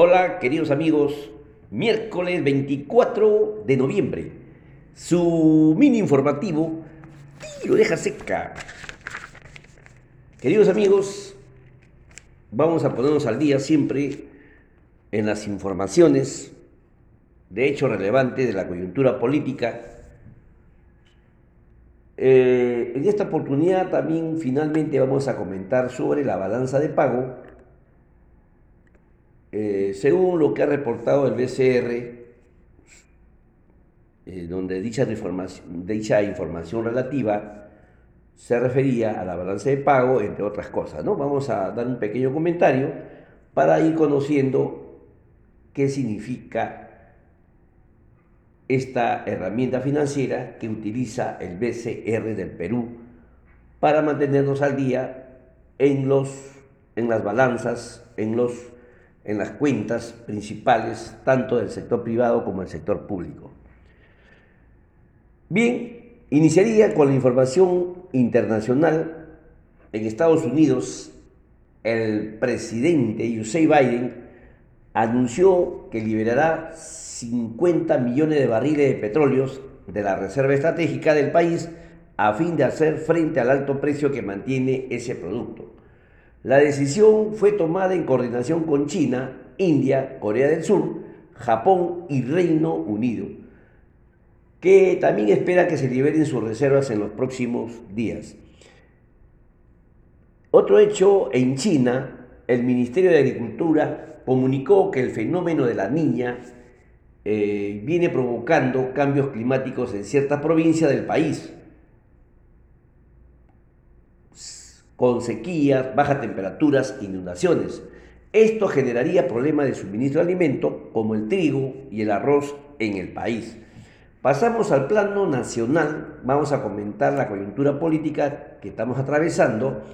Hola, queridos amigos. Miércoles 24 de noviembre. Su mini informativo. Tiro, deja seca. Queridos amigos, vamos a ponernos al día siempre en las informaciones de hecho relevante de la coyuntura política. Eh, en esta oportunidad también finalmente vamos a comentar sobre la balanza de pago. Eh, según lo que ha reportado el BCR, eh, donde dicha información, relativa se refería a la balanza de pago, entre otras cosas. ¿no? Vamos a dar un pequeño comentario para ir conociendo qué significa esta herramienta financiera que utiliza el BCR del Perú para mantenernos al día en, los, en las balanzas, en, los, en las cuentas principales, tanto del sector privado como del sector público. Bien, iniciaría con la información internacional. En Estados Unidos, el presidente José Biden anunció que liberará 50 millones de barriles de petróleos de la reserva estratégica del país a fin de hacer frente al alto precio que mantiene ese producto. La decisión fue tomada en coordinación con China, India, Corea del Sur, Japón y Reino Unido, que también espera que se liberen sus reservas en los próximos días. Otro hecho, en China, el Ministerio de Agricultura comunicó que el fenómeno de la niña eh, viene provocando cambios climáticos en ciertas provincias del país, con sequías, bajas temperaturas, inundaciones. Esto generaría problemas de suministro de alimento como el trigo y el arroz en el país. Pasamos al plano nacional, vamos a comentar la coyuntura política que estamos atravesando.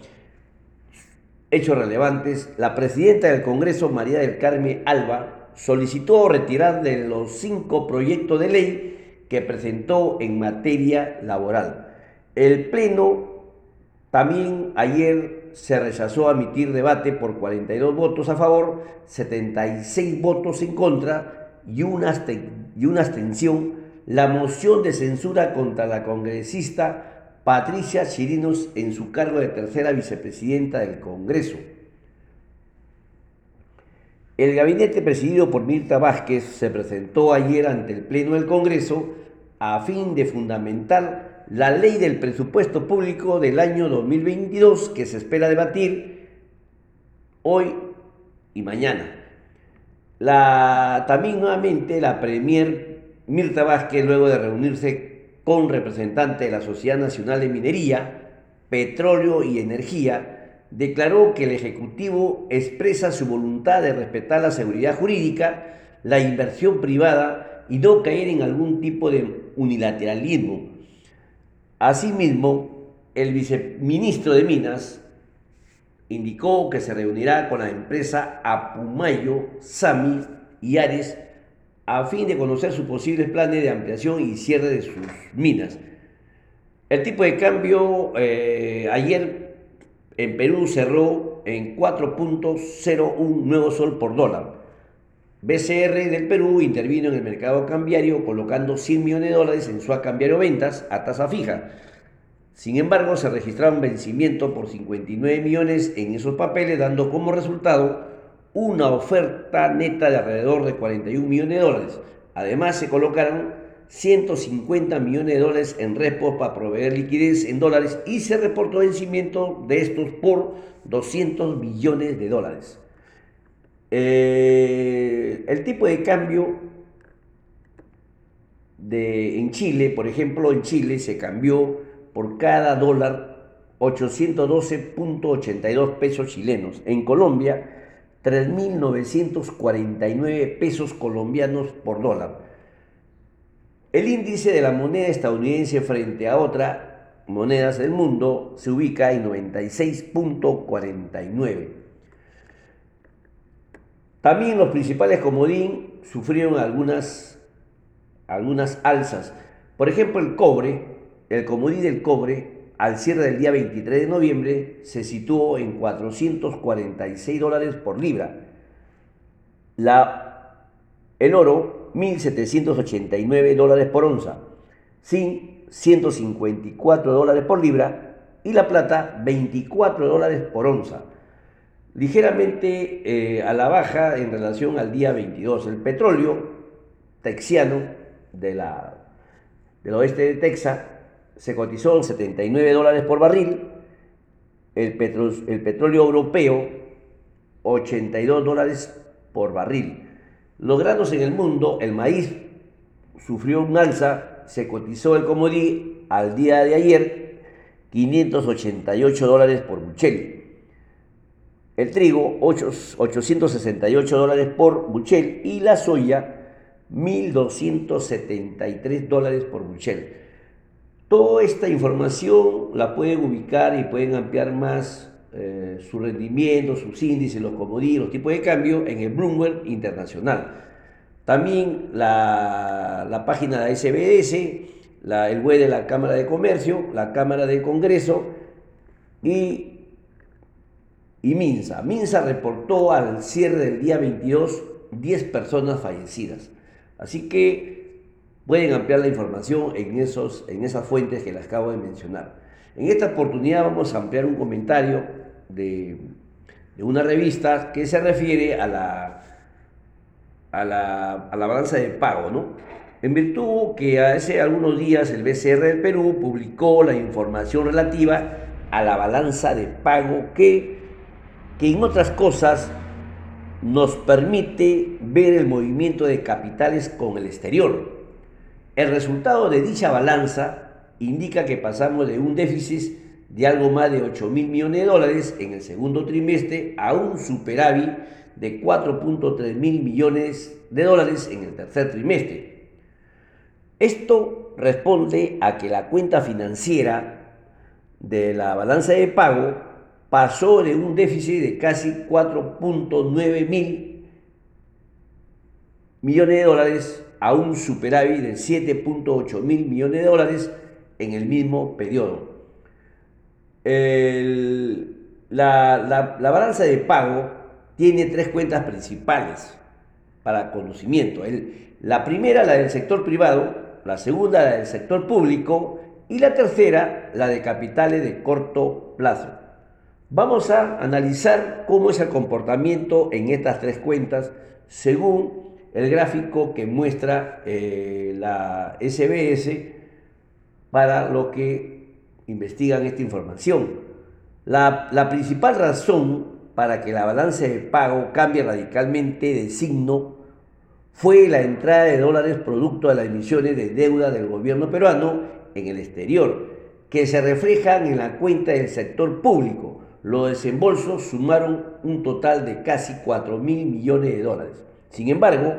Hechos relevantes, la presidenta del Congreso, María del Carmen Alba, solicitó retirar de los cinco proyectos de ley que presentó en materia laboral. El Pleno también ayer se rechazó admitir debate por 42 votos a favor, 76 votos en contra y una, y una abstención la moción de censura contra la congresista Patricia Chirinos en su cargo de tercera vicepresidenta del Congreso. El gabinete presidido por Mirta Vázquez se presentó ayer ante el Pleno del Congreso a fin de fundamentar la ley del presupuesto público del año 2022 que se espera debatir hoy y mañana. La, también nuevamente la Premier Mirta Vázquez, luego de reunirse con representantes de la Sociedad Nacional de Minería, Petróleo y Energía, declaró que el Ejecutivo expresa su voluntad de respetar la seguridad jurídica, la inversión privada y no caer en algún tipo de unilateralismo. Asimismo, el viceministro de Minas indicó que se reunirá con la empresa Apumayo, Sami y Ares a fin de conocer sus posibles planes de ampliación y cierre de sus minas. El tipo de cambio eh, ayer en Perú cerró en 4.01 nuevo sol por dólar. BCR del Perú intervino en el mercado cambiario colocando 100 millones de dólares en su cambiario ventas a tasa fija. Sin embargo, se registraron vencimientos por 59 millones en esos papeles, dando como resultado una oferta neta de alrededor de 41 millones de dólares. Además, se colocaron 150 millones de dólares en repos para proveer liquidez en dólares y se reportó vencimiento de estos por 200 millones de dólares. Eh, el tipo de cambio de, en Chile, por ejemplo, en Chile se cambió por cada dólar 812.82 pesos chilenos. En Colombia, 3.949 pesos colombianos por dólar. El índice de la moneda estadounidense frente a otras monedas del mundo se ubica en 96.49. También los principales comodín sufrieron algunas, algunas alzas. Por ejemplo, el cobre, el comodín del cobre, al cierre del día 23 de noviembre, se situó en 446 dólares por libra. El oro, 1.789 dólares por onza. Zinc, 154 dólares por libra. Y la plata, 24 dólares por onza. Ligeramente eh, a la baja en relación al día 22. El petróleo texiano del oeste de Texas se cotizó en 79 dólares por barril. El, el petróleo europeo, 82 dólares por barril. Los granos en el mundo, el maíz sufrió un alza, se cotizó el comodí al día de ayer 588 dólares por buchel. El trigo 868 dólares por buchel y la soya 1.273 dólares por buchel. Toda esta información la pueden ubicar y pueden ampliar más eh, su rendimiento, sus índices, los comodines, los tipos de cambio en el Bloomberg Internacional. También la, página de SBS, la, el web de la Cámara de Comercio, la Cámara de Congreso y, y Minsa. Minsa reportó al cierre del día 22 10 personas fallecidas. Así que pueden ampliar la información en, esos, en esas fuentes que les acabo de mencionar. En esta oportunidad vamos a ampliar un comentario de, una revista que se refiere a la, a la, a la balanza de pago, ¿no? En virtud que hace algunos días el BCR del Perú publicó la información relativa a la balanza de pago que, que en otras cosas nos permite ver el movimiento de capitales con el exterior. El resultado de dicha balanza indica que pasamos de un déficit de algo más de 8 mil millones de dólares en el segundo trimestre a un superávit de 4.3 mil millones de dólares en el tercer trimestre. Esto responde a que la cuenta financiera de la balanza de pago pasó de un déficit de casi 4.9 mil millones de dólares a un superávit de 7.8 mil millones de dólares en el mismo periodo la, balanza de pago tiene tres cuentas principales para conocimiento. la primera, la del sector privado, la segunda, la del sector público y la tercera, la de capitales de corto plazo. Vamos a analizar cómo es el comportamiento en estas tres cuentas según el gráfico que muestra eh, la SBS para lo que investigan esta información. La, principal razón para que la balanza de pago cambie radicalmente de signo fue la entrada de dólares producto de las emisiones de deuda del gobierno peruano en el exterior, que se reflejan en la cuenta del sector público. Los desembolsos sumaron un total de casi 4 mil millones de dólares. Sin embargo,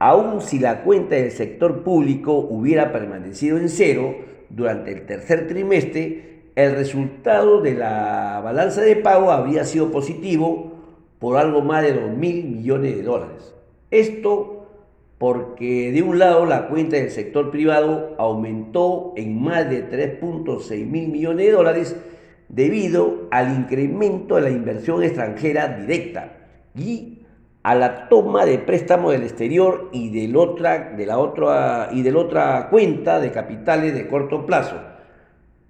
aun si la cuenta del sector público hubiera permanecido en cero, durante el tercer trimestre, el resultado de la balanza de pago habría sido positivo por algo más de 2 mil millones de dólares. Esto porque de un lado la cuenta del sector privado aumentó en más de 3.6 mil millones de dólares debido al incremento de la inversión extranjera directa y a la toma de préstamo del exterior y, de la otra, y de la otra cuenta de capitales de corto plazo.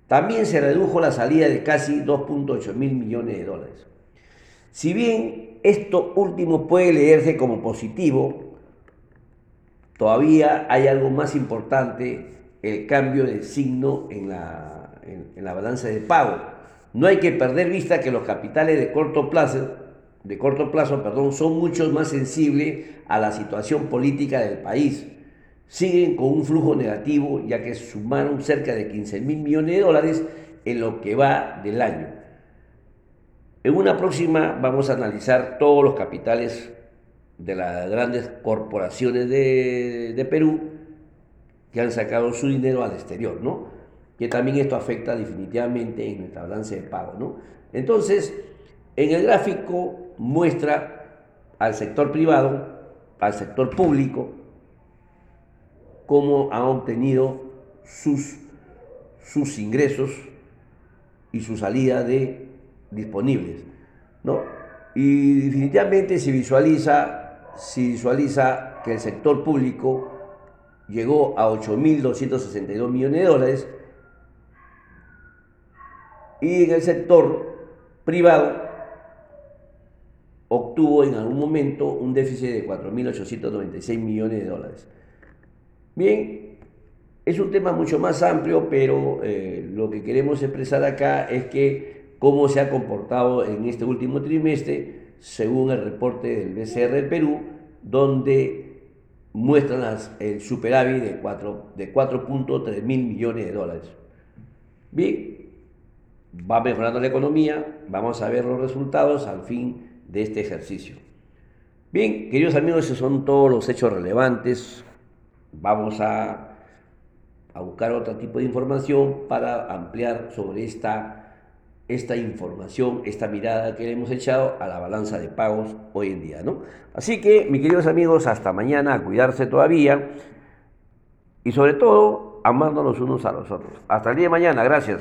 También se redujo la salida de casi 2.8 mil millones de dólares. Si bien esto último puede leerse como positivo, todavía hay algo más importante, el cambio de signo en la, en la balanza de pago. No hay que perder vista que los capitales de corto plazo de corto plazo, perdón, son mucho más sensibles a la situación política del país. Siguen con un flujo negativo ya que sumaron cerca de 15 mil millones de dólares en lo que va del año. En una próxima vamos a analizar todos los capitales de las grandes corporaciones de, de Perú que han sacado su dinero al exterior, ¿no? Que también esto afecta definitivamente en nuestra balance de pago, ¿no? Entonces, en el gráfico muestra al sector privado, al sector público, cómo ha obtenido sus, sus ingresos y su salida de disponibles. ¿no? Y definitivamente se visualiza visualiza que el sector público llegó a 8.262 millones de dólares y en el sector privado obtuvo en algún momento un déficit de 4.896 millones de dólares. Bien, es un tema mucho más amplio, pero eh, lo que queremos expresar acá es que cómo se ha comportado en este último trimestre, según el reporte del BCR del Perú, donde muestran el superávit de 4.3 de 4.3 mil millones de dólares. Bien, va mejorando la economía, vamos a ver los resultados al fin de este ejercicio. Bien, queridos amigos, esos son todos los hechos relevantes. Vamos a, buscar otro tipo de información para ampliar sobre esta, esta información, esta mirada que le hemos echado a la balanza de pagos hoy en día. ¿no? Así que, mis queridos amigos, hasta mañana, a cuidarse todavía y sobre todo, amándonos unos a los otros. Hasta el día de mañana, gracias.